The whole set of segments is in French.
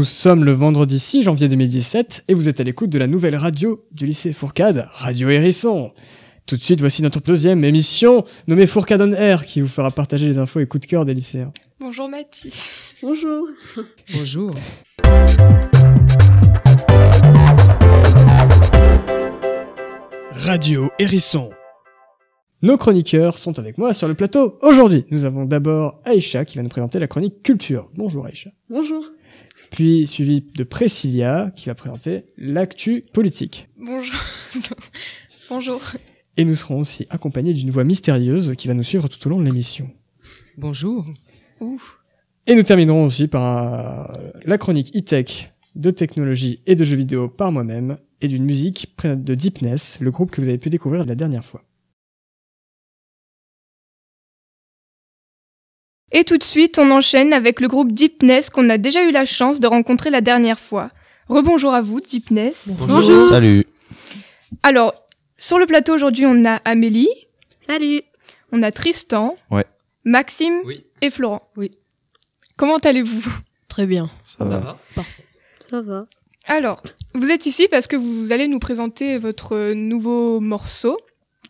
Nous sommes le vendredi 6 janvier 2017 et vous êtes à l'écoute de la nouvelle radio du lycée Fourcade, Radio Hérisson. Tout de suite, voici notre deuxième émission nommée Fourcade on Air qui vous fera partager les infos et coups de cœur des lycéens. Bonjour Mathis. Bonjour. Bonjour. Radio Hérisson. Nos chroniqueurs sont avec moi sur le plateau aujourd'hui. Nous avons d'abord Aïcha qui va nous présenter la chronique culture. Bonjour Aïcha. Bonjour. Puis suivi de Priscilla qui va présenter l'actu politique. Bonjour. Bonjour. Et nous serons aussi accompagnés d'une voix mystérieuse qui va nous suivre tout au long de l'émission. Bonjour. Ouf. Et nous terminerons aussi par euh, la chronique e-tech de technologie et de jeux vidéo par moi-même et d'une musique de Deepness, le groupe que vous avez pu découvrir la dernière fois. Et tout de suite, on enchaîne avec le groupe Deepness qu'on a déjà eu la chance de rencontrer la dernière fois. Rebonjour à vous, Deepness. Bonjour. Salut. Alors, sur le plateau aujourd'hui, on a Amélie, Salut. on a Tristan, Ouais. Maxime Oui. et Florent. Oui. Comment allez-vous? Très bien. Ça va. Parfait. Ça va. Alors, vous êtes ici parce que vous allez nous présenter votre nouveau morceau.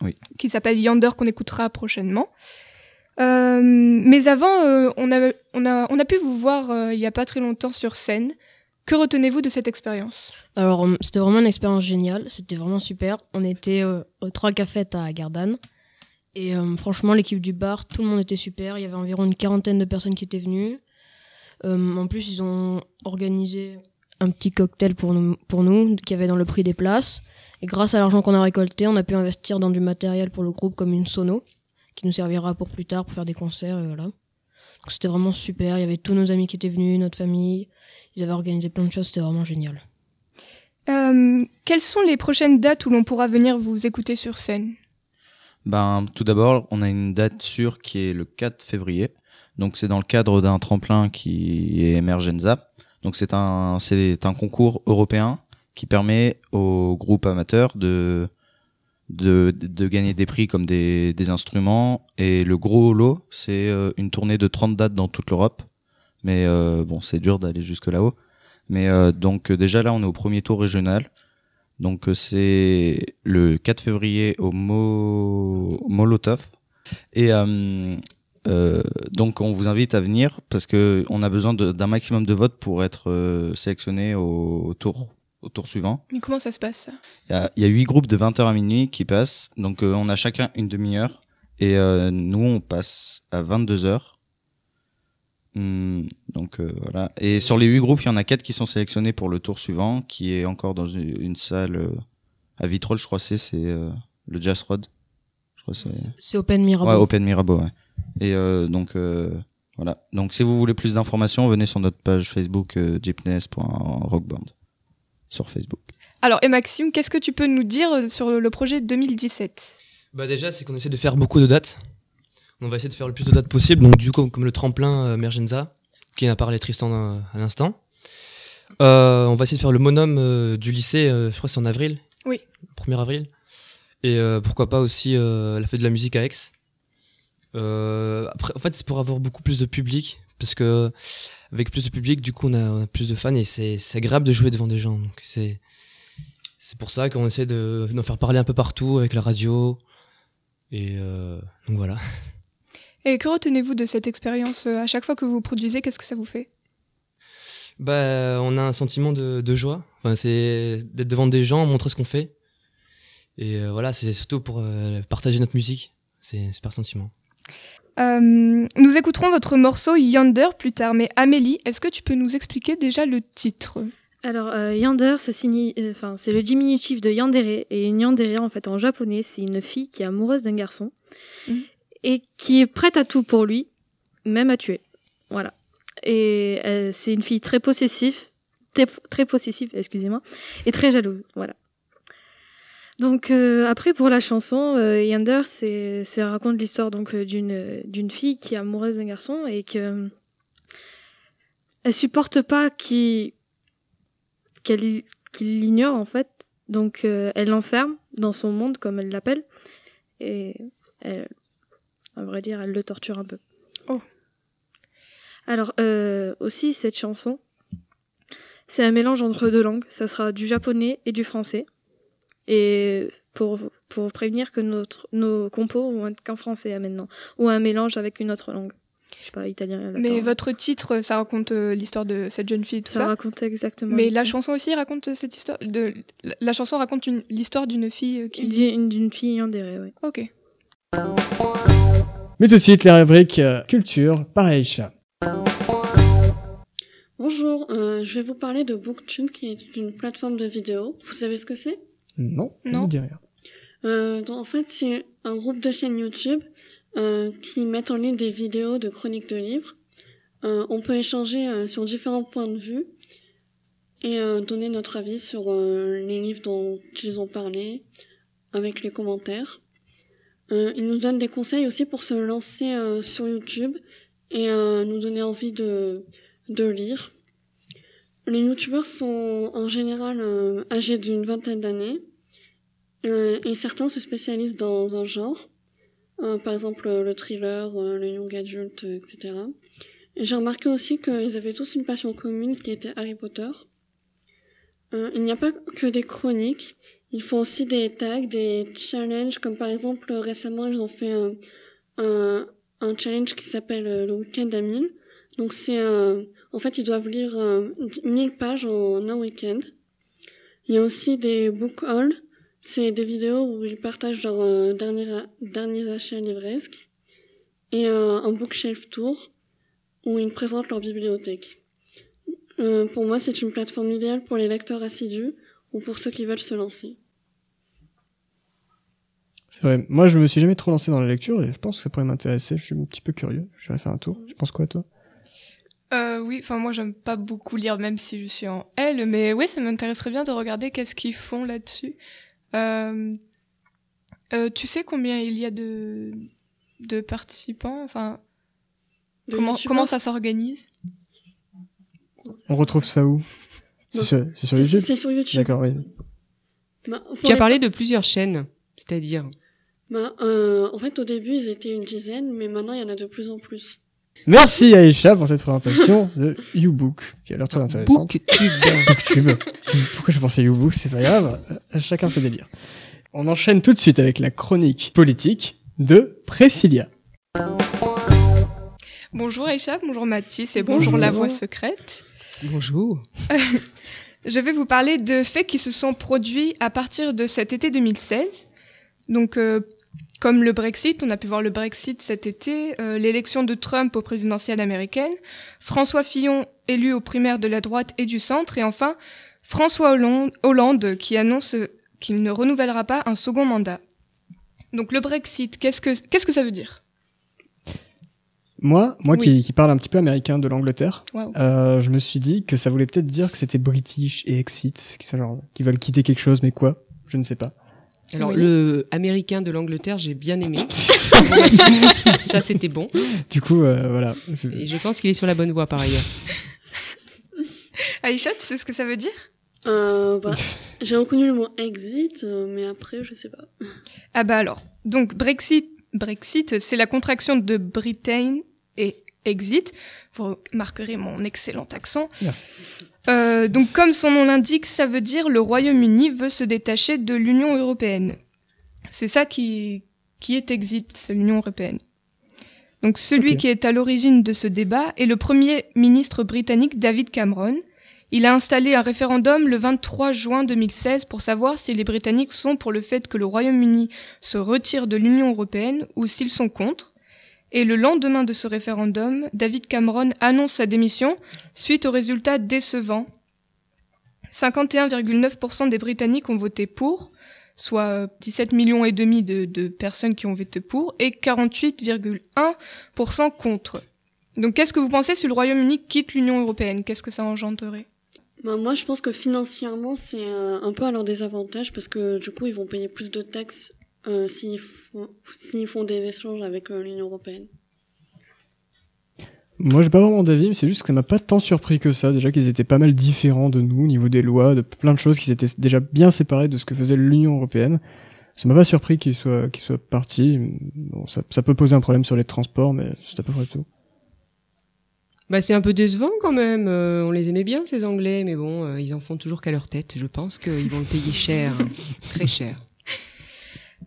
Oui. Qui s'appelle Yonder, qu'on écoutera prochainement. Euh, mais avant, euh, on, a, on, a, on a pu vous voir euh, il y a pas très longtemps sur scène. Que retenez-vous de cette expérience? Alors, euh, c'était vraiment une expérience géniale. C'était vraiment super. On était aux trois cafettes à Gardanne. Et euh, franchement, l'équipe du bar, tout le monde était super. Il y avait environ une quarantaine de personnes qui étaient venues. Euh, en plus, ils ont organisé un petit cocktail pour nous, pour nous, qui avait dans le prix des places. Et grâce à l'argent qu'on a récolté, on a pu investir dans du matériel pour le groupe comme une sono, qui nous servira pour plus tard pour faire des concerts. Et voilà. Donc c'était vraiment super. Il y avait tous nos amis qui étaient venus, notre famille. Ils avaient organisé plein de choses. C'était vraiment génial. Euh, Quelles sont les prochaines dates où l'on pourra venir vous écouter sur scène? Ben, tout d'abord, on a une date sûre qui est le 4 février. Donc, c'est dans le cadre d'un tremplin qui est Emergenza. Donc, c'est un, c'est un concours européen qui permet aux groupes amateurs de, de, de gagner des prix comme des, des instruments. Et le gros lot, c'est euh, une tournée de 30 dates dans toute l'Europe. Mais euh, bon, c'est dur d'aller jusque là-haut. Mais euh, donc, déjà là, on est au premier tour régional. Donc c'est le 4 février au Mo... Molotov. Et donc on vous invite à venir parce que on a besoin d'un maximum de votes pour être sélectionné au tour au tour suivant. Mais comment ça se passe Il y a, il y a 8 groupes de 20h à minuit qui passent. Donc euh, on a chacun une demi-heure. Et euh, nous on passe à 22h. Hmm, donc euh, voilà. Et sur les 8 groupes, il y en a 4 qui sont sélectionnés pour le tour suivant, qui est encore dans une, une salle euh, à Vitrolles, je crois c'est, c'est euh, le Jazz Rod. Je crois que c'est... C'est Open Mirabeau. Ouais, Open Mirabeau, ouais. Et euh, donc euh, voilà. Donc si vous voulez plus d'informations, venez sur notre page Facebook euh, jeepness.rockband sur Facebook. Alors, et Maxime, qu'est-ce que tu peux nous dire sur le projet 2017 Bah déjà, c'est qu'on essaie de faire beaucoup de dates. On va essayer de faire le plus de dates possible. Donc du coup, comme le tremplin euh, Mergenza, qui en a parlé Tristan euh, à l'instant. Euh, on va essayer de faire le monum euh, du lycée, euh, je crois que c'est en avril. Oui. 1er avril. Et euh, pourquoi pas aussi euh, la fête de la musique à Aix. Euh, après, en fait, c'est pour avoir beaucoup plus de public. Parce que avec plus de public, du coup, on a, on a plus de fans et c'est agréable de jouer devant des gens. Donc c'est pour ça qu'on essaie de d'en faire parler un peu partout avec la radio. Et euh, donc voilà. Et que retenez-vous de cette expérience euh, À chaque fois que vous produisez, qu'est-ce que ça vous fait? Bah, on a un sentiment de, de joie. Enfin, c'est d'être devant des gens, montrer ce qu'on fait. Et euh, voilà, c'est surtout pour euh, partager notre musique. C'est un super sentiment. Euh, Nous écouterons votre morceau Yonder plus tard, mais Amélie, est-ce que tu peux nous expliquer déjà le titre? Alors, euh, Yander, ça signifie, euh, c'est le diminutif de Yandere. Et une Yandere, en fait, en japonais, c'est une fille qui est amoureuse d'un garçon Mhm. et qui est prête à tout pour lui, même à tuer. Voilà. Et euh, c'est une fille très possessive, très, très possessive, excusez-moi, et très jalouse. Voilà. Donc euh, après pour la chanson, euh, Yander, c'est, c'est raconte l'histoire donc euh, d'une d'une fille qui est amoureuse d'un garçon et que elle supporte pas qu'il qu'elle qu'il l'ignore en fait. Donc euh, elle l'enferme dans son monde comme elle l'appelle et elle, à vrai dire, elle le torture un peu. Oh. Alors euh, aussi cette chanson, C'est un mélange entre deux langues. Ça sera du japonais et du français. Et pour, pour prévenir que notre, nos compos vont être qu'en français hein, maintenant. Ou un mélange avec une autre langue. Je sais pas, italien. Mais votre titre, ça raconte euh, l'histoire de cette jeune fille, tout Ça ça. raconte exactement. Mais la chanson aussi raconte euh, cette histoire. De... la- La chanson raconte une- l'histoire d'une fille euh, qui. D'une fille yandere, oui. Ok. Mais tout de suite, les rubriques euh, culture par Aïcha. Bonjour, euh, je vais vous parler de Booktube qui est une plateforme de vidéos. Vous savez ce que c'est? Non, Non. me dit rien. euh, donc, En fait, c'est un groupe de chaînes YouTube euh, qui mettent en ligne des vidéos de chroniques de livres. Euh, on peut échanger euh, sur différents points de vue et euh, donner notre avis sur euh, les livres dont ils ont parlé avec les commentaires. Euh, ils nous donnent des conseils aussi pour se lancer euh, sur YouTube et euh, nous donner envie de, de lire. Les youtubeurs sont en général euh, âgés d'une vingtaine d'années et certains se spécialisent dans un genre, Euh, par exemple euh, le thriller, euh, le young adult, euh, etc. Et j'ai remarqué aussi qu'ils avaient tous une passion commune qui était Harry Potter. Euh, il n'y a pas que des chroniques, ils font aussi des tags, des challenges, comme par exemple euh, récemment ils ont fait un, challenge qui s'appelle euh, le week-end à 1000. Donc c'est en fait, ils doivent lire euh, 1000 pages en un week-end. Il y a aussi des book hauls. C'est des vidéos où ils partagent leurs euh, derniers, derniers achats livresques. Et euh, un bookshelf tour où ils présentent leur bibliothèque. Euh, pour moi, c'est une plateforme idéale pour les lecteurs assidus ou pour ceux qui veulent se lancer. C'est vrai. Moi, je me suis jamais trop lancé dans la lecture et je pense que ça pourrait m'intéresser. Je suis un petit peu curieux. Je vais faire un tour. Tu penses quoi, toi? Euh, oui, enfin moi j'aime pas beaucoup lire même si je suis en L, mais oui ça m'intéresserait bien de regarder qu'est-ce qu'ils font là-dessus. Euh, euh, tu sais combien il y a de de participants Enfin De comment comment ça s'organise? On retrouve ça où C'est sur, c'est sur YouTube c'est sur YouTube. D'accord, oui. Bah, Tu as parlé de plusieurs chaînes, c'est-à-dire Bah, euh, en fait, au début, ils étaient une dizaine, mais maintenant, il y en a de plus en plus. Merci Aïcha pour cette présentation de YouBook, qui a l'air très intéressante. Booktube. Booktube. Pourquoi j'ai pensé YouBook C'est pas grave. Euh, Chacun ses délires. On enchaîne tout de suite avec la chronique politique de Priscilla. Bonjour Aïcha, bonjour Mathis et Bonjour. bonjour la voix secrète. Bonjour. Je vais vous parler de faits qui se sont produits à partir de cet été 2016. Donc, euh, comme le Brexit, on a pu voir le Brexit cet été, euh, l'élection de Trump au présidentiel américaine, François Fillon élu aux primaires de la droite et du centre, et enfin François Hollande, Hollande qui annonce qu'il ne renouvellera pas un second mandat. Donc le Brexit, qu'est-ce que qu'est-ce que ça veut dire? Moi, moi Oui. qui, qui parle un petit peu américain de l'Angleterre, euh, je me suis dit que ça voulait peut-être dire que c'était British et Exit, qui, genre, qui veulent quitter quelque chose, mais quoi? Je ne sais pas. Alors, Oui. le américain de l'Angleterre, j'ai bien aimé. Ça, c'était bon. Du coup, euh, voilà. Je- Et je pense qu'il est sur la bonne voie par ailleurs. Aïcha, tu sais ce que ça veut dire? Euh, bah, j'ai reconnu le mot exit, euh, mais après, je sais pas. Ah bah alors, donc Brexit, Brexit, c'est la contraction de Britain et exit. Vous remarquerez mon excellent accent. Merci. Euh, donc comme son nom l'indique, ça veut dire le Royaume-Uni veut se détacher de l'Union européenne. C'est ça qui, qui est exit, c'est l'Union européenne. Donc celui qui est à l'origine de ce débat est le premier ministre britannique David Cameron. Il a installé un référendum le 23 juin 2016 pour savoir si les Britanniques sont pour le fait que le Royaume-Uni se retire de l'Union européenne ou s'ils sont contre. Et le lendemain de ce référendum, David Cameron annonce sa démission suite aux résultats décevants. 51,9% des Britanniques ont voté pour, soit euh, 17 millions et demi de, personnes qui ont voté pour, et 48,1% contre. Donc qu'est-ce que vous pensez si le Royaume-Uni quitte l'Union européenne? Qu'est-ce que ça engendrerait? Bah, moi, je pense que financièrement, c'est un peu à leur désavantage parce que du coup, ils vont payer plus de taxes euh, s'ils font, s'ils font des échanges avec euh, l'Union européenne. Moi, j'ai pas vraiment d'avis, mais c'est juste que ça m'a pas tant surpris que ça. Déjà qu'ils étaient pas mal différents de nous au niveau des lois, de plein de choses, qu'ils étaient déjà bien séparés de ce que faisait l'Union européenne. Ça m'a pas surpris qu'ils soient, qu'ils soient partis. Bon, ça, ça peut poser un problème sur les transports, mais c'est à peu près tout. Bah, c'est un peu décevant quand même. Euh, on les aimait bien, ces Anglais, mais bon, euh, ils en font toujours qu'à leur tête. Je pense qu'ils vont le payer cher, hein. très cher.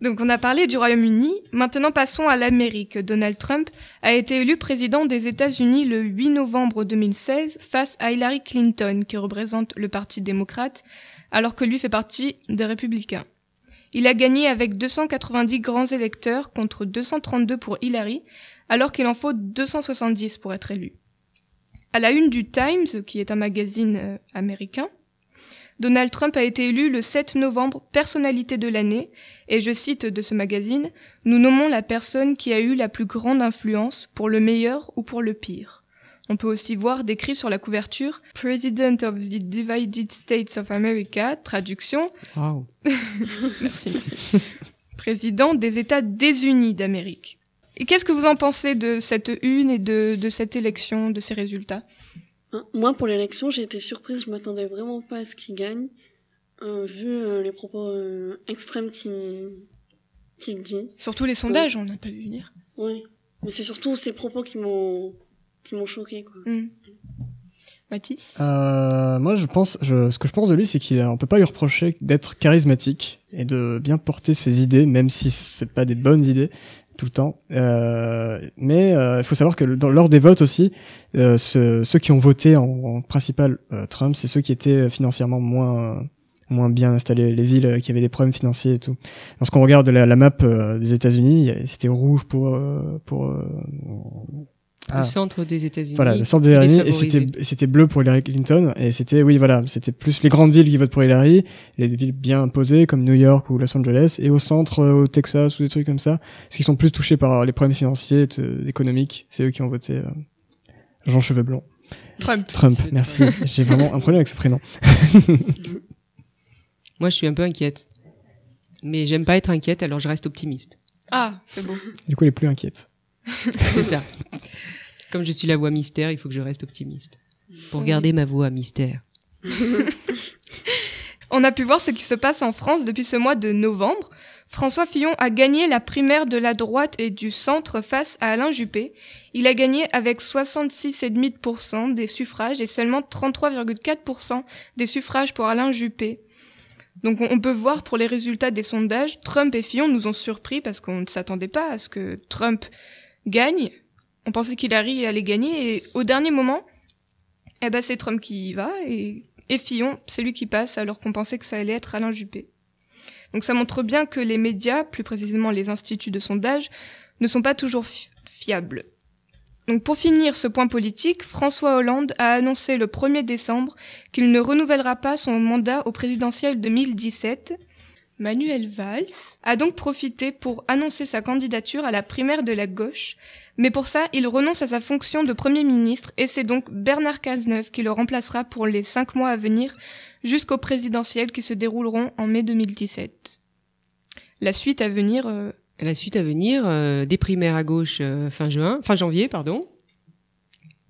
Donc on a parlé du Royaume-Uni, maintenant passons à l'Amérique. Donald Trump a été élu président des États-Unis le 8 novembre 2016 face à Hillary Clinton qui représente le Parti démocrate alors que lui fait partie des républicains. Il a gagné avec 290 grands électeurs contre 232 pour Hillary alors qu'il en faut 270 pour être élu. À la une du Times, qui est un magazine euh, américain, Donald Trump a été élu le 7 novembre personnalité de l'année, et je cite de ce magazine, Nous nommons la personne qui a eu la plus grande influence, pour le meilleur ou pour le pire. On peut aussi voir décrit sur la couverture President of the Divided States of America, traduction. Wow. merci, merci. Président des États désunis d'Amérique. Et qu'est-ce que vous en pensez de cette une et de, de cette élection, de ces résultats? Moi, pour l'élection, j'ai été surprise. Je m'attendais vraiment pas à ce qu'il gagne, euh, vu euh, les propos euh, extrêmes qu'il dit. Surtout les sondages, on n'a pas vu venir. Oui, mais c'est surtout ces propos qui m'ont qui m'ont choqué quoi. Hmm. Mathis Euh, moi, je pense, je, ce que je pense de lui, c'est qu'il on peut pas lui reprocher d'être charismatique et de bien porter ses idées, même si c'est pas des bonnes idées tout le temps. Euh, mais euh, il faut savoir que lors des votes aussi, euh, ce- ceux qui ont voté en, en principal euh, Trump, c'est ceux qui étaient financièrement moins euh, moins bien installés, les villes euh, qui avaient des problèmes financiers et tout. Lorsqu'on regarde la, la map euh, des États-Unis, c'était rouge pour euh, pour euh, ah. Le centre des États-Unis. Voilà, le centre des États-Unis, et c'était, et c'était bleu pour Hillary Clinton, et c'était, oui, voilà, c'était plus les grandes villes qui votent pour Hillary, les villes bien posées, comme New York ou Los Angeles, et au centre, euh, au Texas, ou des trucs comme ça, parce qu'ils sont plus touchés par les problèmes financiers, t- économiques, c'est eux qui ont voté, euh, Jean Cheveux Blonds. Trump. Trump, C'est merci. J'ai vraiment un problème avec ce prénom. Moi, je suis un peu inquiète. Mais j'aime pas être inquiète, alors je reste optimiste. Ah, c'est beau. Du coup, elle est plus inquiète. C'est ça. Comme je suis la voix mystère, il faut que je reste optimiste. Pour garder ma voix mystère. On a pu voir ce qui se passe en France depuis ce mois de novembre. François Fillon a gagné la primaire de la droite et du centre face à Alain Juppé. Il a gagné avec 66,5% des suffrages et seulement 33,4% des suffrages pour Alain Juppé. Donc on on peut voir pour les résultats des sondages, Trump et Fillon nous ont surpris parce qu'on ne s'attendait pas à ce que Trump gagne. On pensait qu'Hillary allait gagner et au dernier moment, eh ben c'est Trump qui y va et Fillon, c'est lui qui passe alors qu'on pensait que ça allait être Alain Juppé. Donc ça montre bien que les médias, plus précisément les instituts de sondage, ne sont pas toujours fi- fiables. Donc pour finir ce point politique, François Hollande a annoncé le 1er décembre qu'il ne renouvellera pas son mandat au présidentiel 2017. Manuel Valls a donc profité pour annoncer sa candidature à la primaire de la gauche, mais pour ça, il renonce à sa fonction de Premier ministre et c'est donc Bernard Cazeneuve qui le remplacera pour les cinq mois à venir jusqu'aux présidentielles qui se dérouleront en mai 2017. La suite à venir, euh, La suite à venir, euh, des primaires à gauche euh, fin juin, fin janvier, pardon,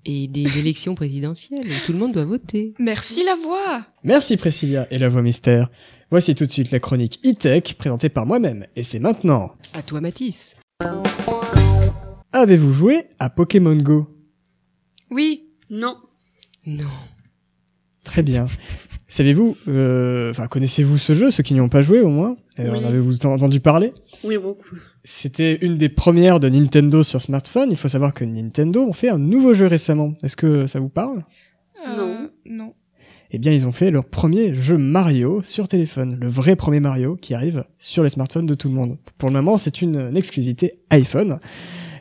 et des élections présidentielles. Tout le monde doit voter. merci la voix Merci Priscilla et la voix mystère. Voici tout de suite la chronique e-tech présentée par moi-même, et c'est maintenant. À toi, Mathis. Avez-vous joué à Pokémon Go? Oui, Non. Non. Très bien. Savez-vous, euh, enfin connaissez-vous ce jeu, ceux qui n'y ont pas joué au moins? Euh, Oui. En avez-vous ent- entendu parler? Oui, beaucoup. C'était une des premières de Nintendo sur smartphone. Il faut savoir que Nintendo ont fait un nouveau jeu récemment. Est-ce que ça vous parle? Euh, non. Eh bien, ils ont fait leur premier jeu Mario sur téléphone, le vrai premier Mario qui arrive sur les smartphones de tout le monde. Pour le moment, c'est une, une exclusivité iPhone.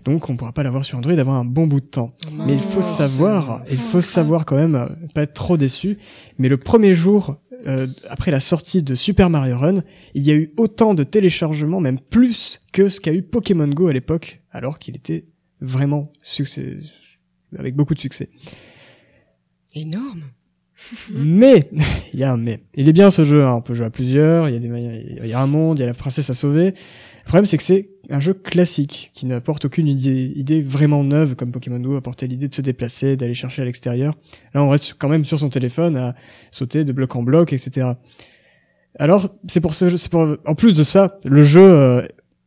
Donc, on pourra pas l'avoir sur Android avant un bon bout de temps. Mais il faut savoir, il faut savoir quand même, euh, pas être trop déçu, mais le premier jour, euh, après la sortie de Super Mario Run, il y a eu autant de téléchargements, même plus que ce qu'a eu Pokémon Go à l'époque, alors qu'il était vraiment succès, avec beaucoup de succès. Énorme. Mais, il y a un mais. Il est bien ce jeu, hein, on peut jouer à plusieurs, il y a des il y a un monde, il y a la princesse à sauver. Le problème c'est que c'est un jeu classique, qui n'apporte aucune idée, vraiment neuve, comme Pokémon Go apportait l'idée de se déplacer, d'aller chercher à l'extérieur. Là on reste quand même sur son téléphone à sauter de bloc en bloc, etc. Alors, c'est pour ce, c'est pour, en plus de ça, le jeu euh,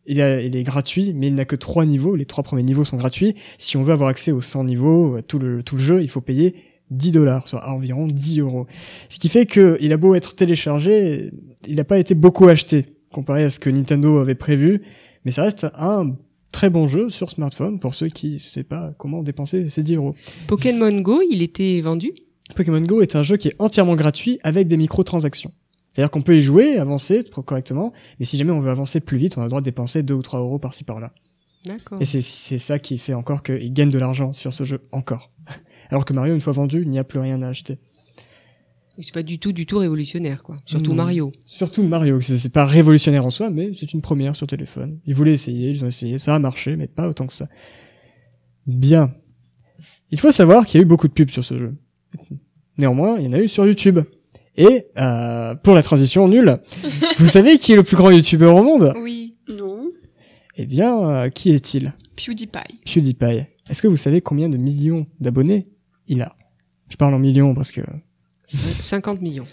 il, est gratuit, mais il n'a que trois niveaux. Les trois premiers niveaux sont gratuits. Si on veut avoir accès aux 100 niveaux, à tout le, tout le jeu, il faut payer 10 dollars, soit environ 10 euros. Ce qui fait que il a beau être téléchargé, il n'a pas été beaucoup acheté comparé à ce que Nintendo avait prévu, mais ça reste un très bon jeu sur smartphone pour ceux qui ne savent pas comment dépenser ces 10 euros. Pokémon Go, il était vendu? Pokémon Go est un jeu qui est entièrement gratuit avec des microtransactions. C'est-à-dire qu'on peut y jouer, avancer correctement, mais si jamais on veut avancer plus vite, on a le droit de dépenser 2 ou 3 euros par-ci par-là. D'accord. Et c'est c'est ça qui fait encore qu'il gagne de l'argent sur ce jeu, encore. Alors que Mario, une fois vendu, il n'y a plus rien à acheter. C'est pas du tout, du tout révolutionnaire, quoi. Surtout. Mario. Surtout Mario, c'est c'est pas révolutionnaire en soi, mais c'est une première sur téléphone. Ils voulaient essayer, ils ont essayé, ça a marché, mais pas autant que ça. Bien. Il faut savoir qu'il y a eu beaucoup de pubs sur ce jeu. Néanmoins, il y en a eu sur YouTube. Et euh, pour la transition nulle, vous savez qui est le plus grand youtubeur au monde? Oui, Non. Eh bien, euh, qui est-il? PewDiePie. PewDiePie. Est-ce que vous savez combien de millions d'abonnés il a Je parle en millions parce que Cin- 50 millions.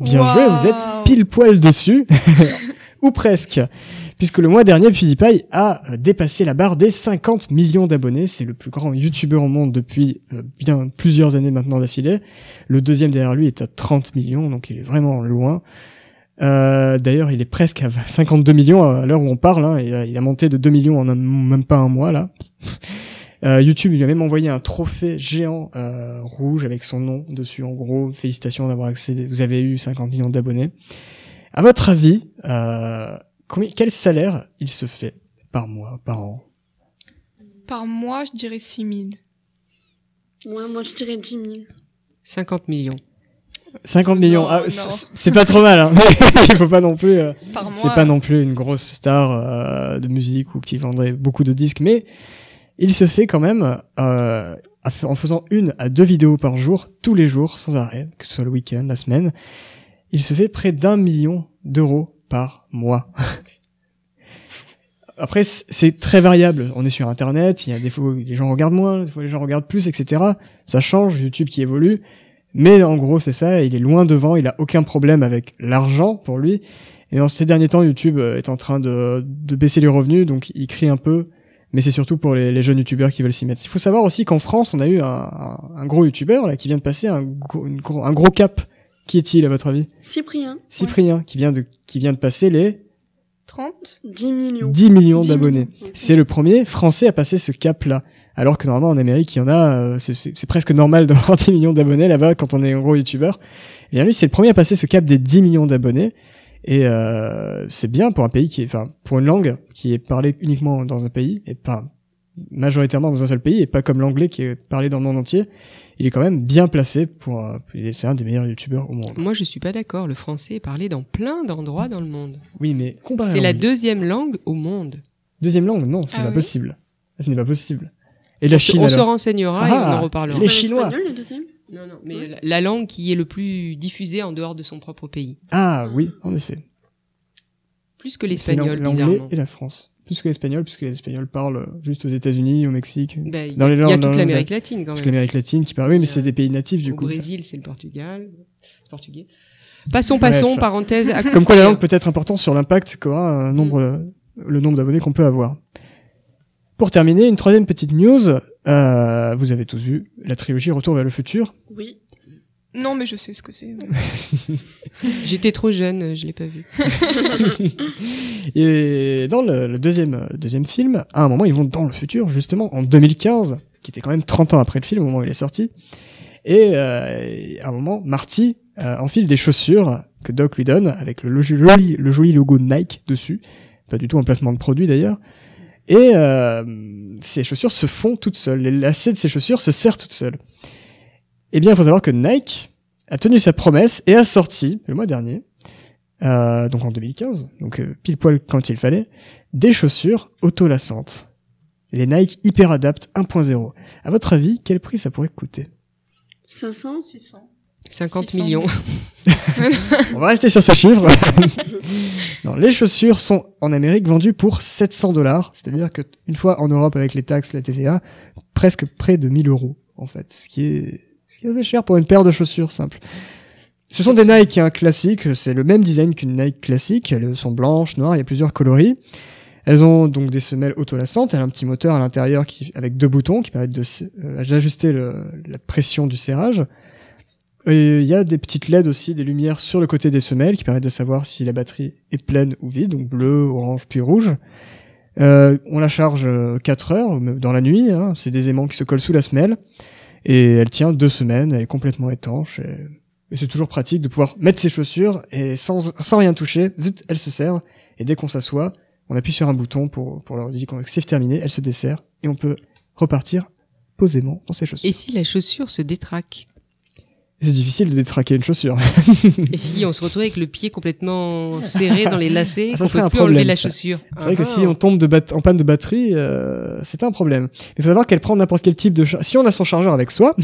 Bien Wow. joué, vous êtes pile poil dessus, ou presque, puisque le mois dernier, PewDiePie a euh, dépassé la barre des 50 millions d'abonnés. C'est le plus grand YouTuber au monde depuis euh, bien plusieurs années maintenant d'affilée. Le deuxième derrière lui est à 30 millions, donc il est vraiment loin. Euh, D'ailleurs, il est presque à 52 millions à l'heure où on parle. Hein, et, euh, il a monté de 2 millions en un- même pas un mois là. Euh, YouTube il lui a même envoyé un trophée géant euh, rouge avec son nom dessus. En gros, félicitations d'avoir accédé. Vous avez eu 50 millions d'abonnés. À votre avis, euh, combien, quel salaire il se fait par mois, par an? Par mois, je dirais 6000. Moi, moi, je dirais 10 000. 50 millions. 50 millions. Ah, c'est- pas trop mal. Hein. il faut pas non plus. euh, Par mois. C'est pas non plus une grosse star euh, de musique ou qui vendrait beaucoup de disques, mais il se fait quand même euh, en faisant une à deux vidéos par jour, tous les jours, sans arrêt, que ce soit le week-end, la semaine. Il se fait près d'un million d'euros par mois. Après, c'est très variable. On est sur Internet, il y a des fois où les gens regardent moins, des fois les gens regardent plus, etc. Ça change, YouTube qui évolue. Mais en gros, c'est ça, il est loin devant, il a aucun problème avec l'argent pour lui. Et en ces derniers temps, YouTube euh, est en train de, de baisser les revenus, donc il crie un peu. Mais c'est surtout pour les, les jeunes youtubeurs qui veulent s'y mettre. Il faut savoir aussi qu'en France, on a eu un, un, un gros youtubeur là qui vient de passer un gros, une gros- un gros cap. Qui est-il à votre avis? Cyprien, Cyprien, qui vient de qui vient de passer les 30 10 millions. 10 millions 10 d'abonnés. C'est le premier français à passer ce cap-là. Alors que normalement en Amérique, il y en a, euh, c'est- presque normal d'avoir 10 millions d'abonnés là-bas quand on est un gros youtubeur. Et bien lui, c'est le premier à passer ce cap des 10 millions d'abonnés. Et euh, c'est bien pour un pays qui est, enfin, pour une langue qui est parlée uniquement dans un pays et pas majoritairement dans un seul pays et pas comme l'anglais qui est parlé dans le monde entier. Il est quand même bien placé pour. euh, il est- c'est un des meilleurs youtubeurs au monde. Moi, je suis pas d'accord. Le français est parlé dans plein d'endroits dans le monde. Oui, mais comparé C'est la deuxième langue au monde. deuxième langue. Non, c'est Ah pas oui possible. Ce n'est pas possible. Et la on se- Chine on se renseignera et Ah, on en reparlera. les Chinois. le deuxième? Non, non, mais la, la langue qui est le plus diffusée en dehors de son propre pays. Ah oui, en effet. Plus que l'espagnol, l'ang- l'anglais et la France. Plus que l'espagnol, puisque les Espagnols parlent euh, juste aux États-Unis, au Mexique, Ben, Il Dans y a- les il y a langues- toute l'Amérique latine quand toute même. l'Amérique latine qui parle. Oui, mais Et, c'est euh, des pays natifs du Au coup. ça. Brésil, c'est le Portugal. C'est portugais. Passons, Bref. passons, parenthèse. à Comme quoi la langue peut être importante sur l'impact qu'aura un nombre, euh, le nombre d'abonnés qu'on peut avoir. Pour terminer, une troisième petite news. Euh, vous avez tous vu la trilogie Retour vers le futur. Oui. Non, mais je sais ce que c'est. J'étais trop jeune, je l'ai pas vu. Et dans le, le deuxième, deuxième film, à un moment, ils vont dans le futur, justement, en 2015, qui était quand même 30 ans après le film, au moment où il est sorti. Et euh, à un moment, Marty euh, enfile des chaussures que Doc lui donne, avec le, lo- joli, le joli logo Nike dessus. Pas du tout un placement de produit d'ailleurs. Et euh, ces chaussures se font toutes seules. Les lacets de ces chaussures se serrent toutes seules. Eh bien, il faut savoir que Nike a tenu sa promesse et a sorti, le mois dernier, euh, donc en 2015, donc euh, pile poil quand il fallait, des chaussures autolassantes. Les Nike Hyper Adapt 1.0. À votre avis, quel prix ça pourrait coûter? 500 600. 50 600 millions. On va rester sur ce chiffre. non, les chaussures sont en Amérique vendues pour 700 dollars, c'est-à-dire que une fois en Europe avec les taxes, la TVA, presque près de 1000 euros en fait, ce qui est, ce qui est assez cher pour une paire de chaussures simple. Ce sont des Nike hein, classiques, c'est le même design qu'une Nike classique, elles sont blanches, noires, il y a plusieurs coloris. Elles ont donc des semelles autolassantes, elles ont un petit moteur à l'intérieur qui, avec deux boutons qui permettent de euh, d'ajuster le- la pression du serrage. Il y a des petites LED aussi, des lumières sur le côté des semelles qui permettent de savoir si la batterie est pleine ou vide, donc bleu, orange, puis rouge. Euh, on la charge 4 heures même dans la nuit, hein, c'est des aimants qui se collent sous la semelle, et elle tient deux semaines, elle est complètement étanche, et, c'est toujours pratique de pouvoir mettre ses chaussures, et sans, sans rien toucher, vite, elle se serre, et dès qu'on s'assoit, on appuie sur un bouton pour, pour leur dire que c'est terminé, elle se dessert, et on peut repartir posément dans ses chaussures. Et si la chaussure se détraque? C'est difficile de détraquer une chaussure. Et si on se retrouve avec le pied complètement serré dans les lacets, Ah, ça qu'on serait peut un plus enlever problème, la ça. chaussure C'est vrai que Ah. si on tombe de en panne de batterie, euh, c'est un problème. Il faut savoir qu'elle prend n'importe quel type de... Si on a son chargeur avec soi,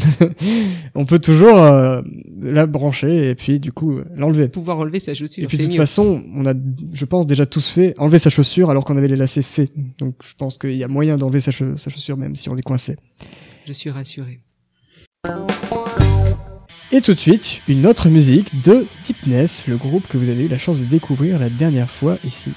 on peut toujours euh, la brancher et puis du coup euh, l'enlever. pouvoir enlever sa chaussure, Et puis de toute mieux. façon, on a, je pense, déjà tous fait enlever sa chaussure alors qu'on avait les lacets faits. Donc je pense qu'il y a moyen d'enlever sa, cha- sa chaussure même si on est coincé. Je suis rassuré. Et tout de suite, une autre musique de Deepness, le groupe que vous avez eu la chance de découvrir la dernière fois ici.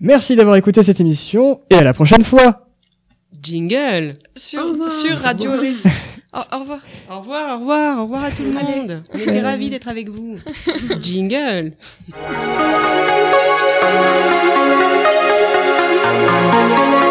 Merci d'avoir écouté cette émission et à la prochaine fois. Jingle. Sur, sur Radio Hérisson. Au, au revoir. Au revoir, au revoir, au revoir à tout le monde. On était ravis d'être avec vous. Jingle. Thank